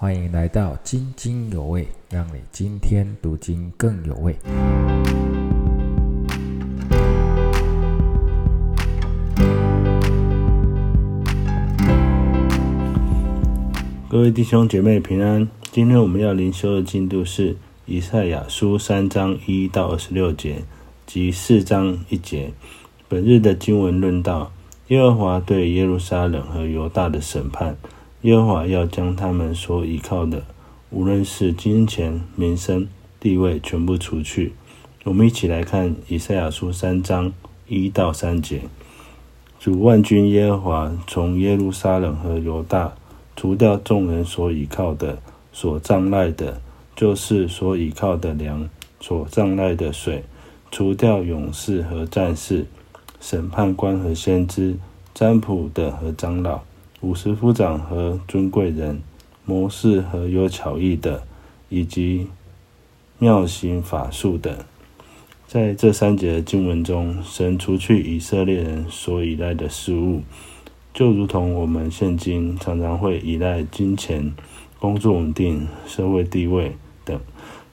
欢迎来到津津有味，让你今天读经更有味。各位弟兄姐妹平安。今天我们要灵修的进度是以赛亚书三章一到二十六节及四章一节。本日的经文论到耶和华对耶路撒冷和犹大的审判。耶和华要将他们所依靠的，无论是金钱、民生、地位，全部除去。我们一起来看以赛亚书三章一到三节：主万军耶和华从耶路撒冷和犹大除掉众人所依靠的、所障碍的，就是所依靠的粮、所障碍的水；除掉勇士和战士、审判官和先知、占卜的和长老。五十夫长和尊贵人、谋士和有巧艺的，以及妙行法术的，在这三节的经文中，神除去以色列人所依赖的事物，就如同我们现今常常会依赖金钱、工作稳定、社会地位等，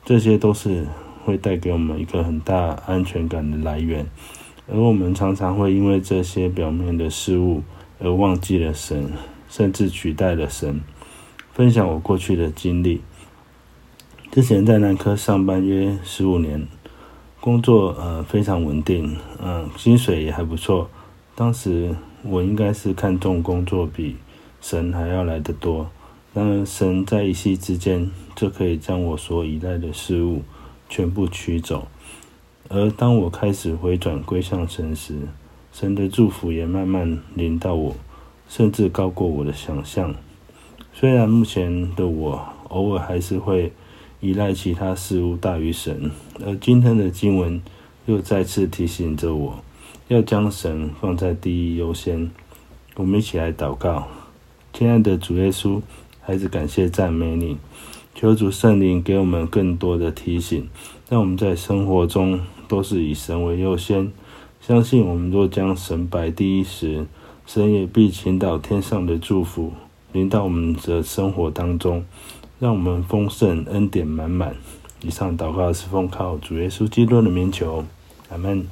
这些都是会带给我们一个很大安全感的来源，而我们常常会因为这些表面的事物。而忘记了神，甚至取代了神。分享我过去的经历。之前在南科上班约十五年，工作呃非常稳定，嗯，薪水也还不错。当时我应该是看重工作比神还要来得多。然而神在一夕之间就可以将我所依赖的事物全部取走。而当我开始回转归向神时，神的祝福也慢慢临到我，甚至高过我的想象。虽然目前的我偶尔还是会依赖其他事物大于神，而今天的经文又再次提醒着我，要将神放在第一优先。我们一起来祷告，亲爱的主耶稣，孩子感谢赞美你，求主圣灵给我们更多的提醒，让我们在生活中都是以神为优先。相信我们若将神摆第一时，神也必倾倒天上的祝福临到我们的生活当中，让我们丰盛恩典满满。以上祷告是奉靠主耶稣基督的名求，阿门。